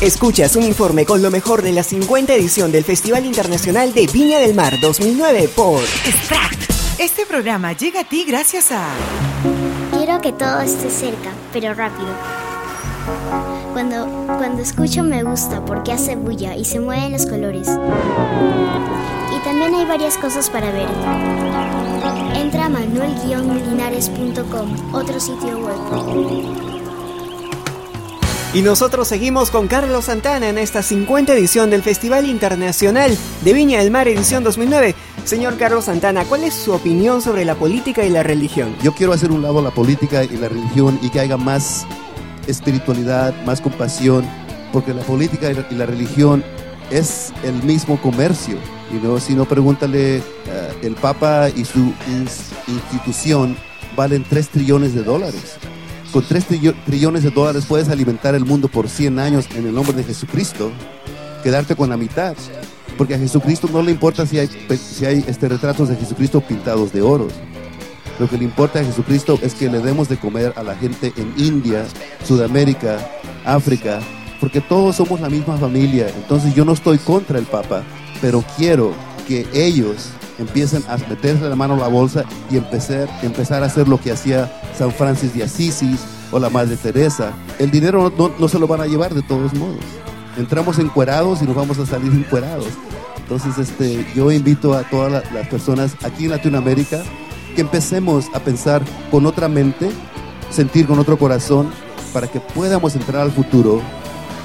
Escuchas un informe con lo mejor de la 50 edición del Festival Internacional de Viña del Mar 2009 por Extract. Este programa llega a ti gracias a... Quiero que todo esté cerca, pero rápido. Cuando, cuando escucho me gusta porque hace bulla y se mueven los colores. Y también hay varias cosas para ver. Entra a manuel-linares.com, otro sitio web. Y nosotros seguimos con Carlos Santana en esta 50 edición del Festival Internacional de Viña del Mar edición 2009. Señor Carlos Santana, ¿cuál es su opinión sobre la política y la religión? Yo quiero hacer un lado la política y la religión y que haya más espiritualidad, más compasión, porque la política y la religión es el mismo comercio. Y no, si no, pregúntale, uh, el Papa y su institución valen 3 trillones de dólares con 3 trillones de dólares puedes alimentar el mundo por 100 años en el nombre de Jesucristo, quedarte con la mitad. Porque a Jesucristo no le importa si hay, si hay este, retratos de Jesucristo pintados de oro. Lo que le importa a Jesucristo es que le demos de comer a la gente en India, Sudamérica, África, porque todos somos la misma familia. Entonces yo no estoy contra el Papa, pero quiero que ellos empiecen a meterse la mano en la bolsa y empezar, a hacer lo que hacía San Francis de Asís o la Madre Teresa. El dinero no, se lo van a llevar de todos modos. Entramos encuerados y nos vamos a salir encuerados. Entonces este, yo invito a todas las personas aquí en Latinoamérica que empecemos a pensar con otra mente, sentir con otro corazón, para que podamos entrar al futuro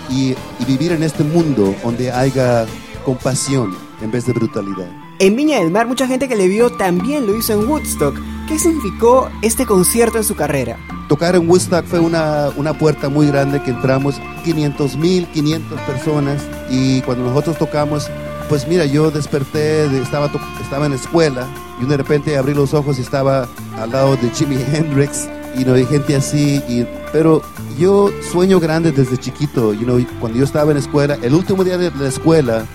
y, y vivir en este mundo donde haya compasión en vez de brutalidad. En Viña del Mar, mucha gente que le vio también lo hizo en Woodstock. ¿Qué significó este concierto en su carrera? Tocar en Woodstock fue una, una puerta muy grande que entramos 500 mil, 500 personas y cuando nosotros tocamos, pues mira, yo desperté, estaba, estaba en escuela y de repente abrí los ojos y estaba al lado de Jimi Hendrix y no hay gente así, y, pero yo sueño grande desde chiquito, you know, cuando yo estaba en escuela, el último día de la escuela,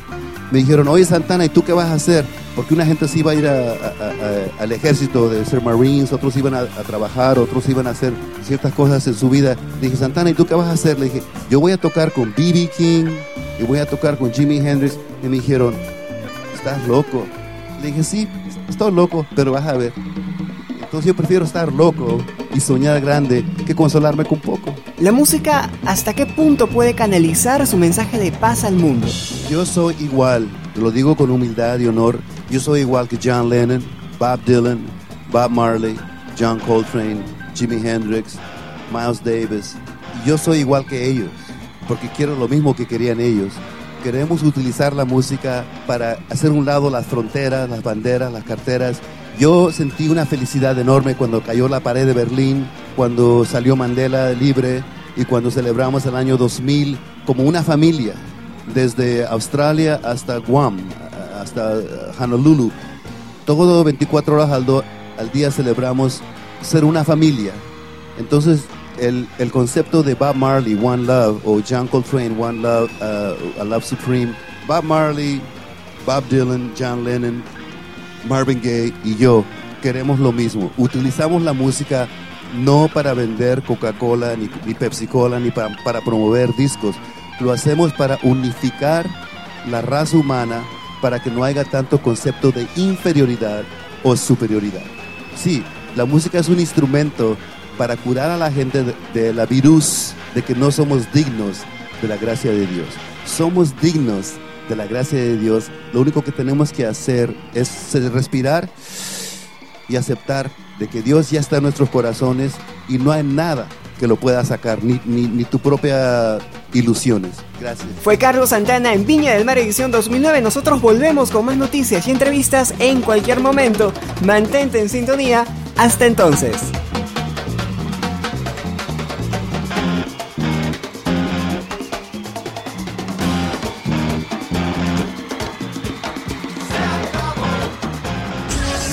me dijeron, oye Santana, ¿y tú qué vas a hacer? Porque una gente se iba a ir al ejército de ser Marines, otros iban a, trabajar, otros iban a hacer ciertas cosas en su vida. Le dije, Santana, ¿y tú qué vas a hacer? Le dije, yo voy a tocar con B.B. King y voy a tocar con Jimi Hendrix. Y me dijeron, estás loco. Le dije, sí, estoy loco, pero vas a ver. Entonces yo prefiero estar loco y soñar grande que consolarme con poco. La música, ¿hasta qué punto puede canalizar su mensaje de paz al mundo? Yo soy igual, lo digo con humildad y honor, yo soy igual que John Lennon, Bob Dylan, Bob Marley, John Coltrane, Jimi Hendrix, Miles Davis. Yo soy igual que ellos, porque quiero lo mismo que querían ellos. Queremos utilizar la música para hacer un lado las fronteras, las banderas, las carteras yo sentí una felicidad enorme cuando cayó la pared de Berlín, cuando salió Mandela libre y cuando celebramos el año 2000 como una familia, desde Australia hasta Guam, hasta Honolulu. Todo 24 horas al, día celebramos ser una familia. Entonces, el, concepto de Bob Marley, One Love, o John Coltrane, One Love, uh, A Love Supreme, Bob Marley, Bob Dylan, John Lennon, Marvin Gaye y yo queremos lo mismo. Utilizamos la música no para vender Coca-Cola ni, Pepsi-Cola ni para, para promover discos. Lo hacemos para unificar la raza humana para que no haya tanto concepto de inferioridad o superioridad. Sí, la música es un instrumento para curar a la gente de, la virus de que no somos dignos de la gracia de Dios. Somos dignos de la gracia de Dios, lo único que tenemos que hacer es respirar y aceptar de que Dios ya está en nuestros corazones y no hay nada que lo pueda sacar, ni, ni, tu propia ilusiones. Gracias. Fue Carlos Santana en Viña del Mar edición 2009. Nosotros volvemos con más noticias y entrevistas en cualquier momento. Mantente en sintonía. Hasta entonces.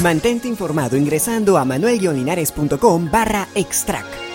Mantente informado ingresando a manuelguioninares.com barra extract.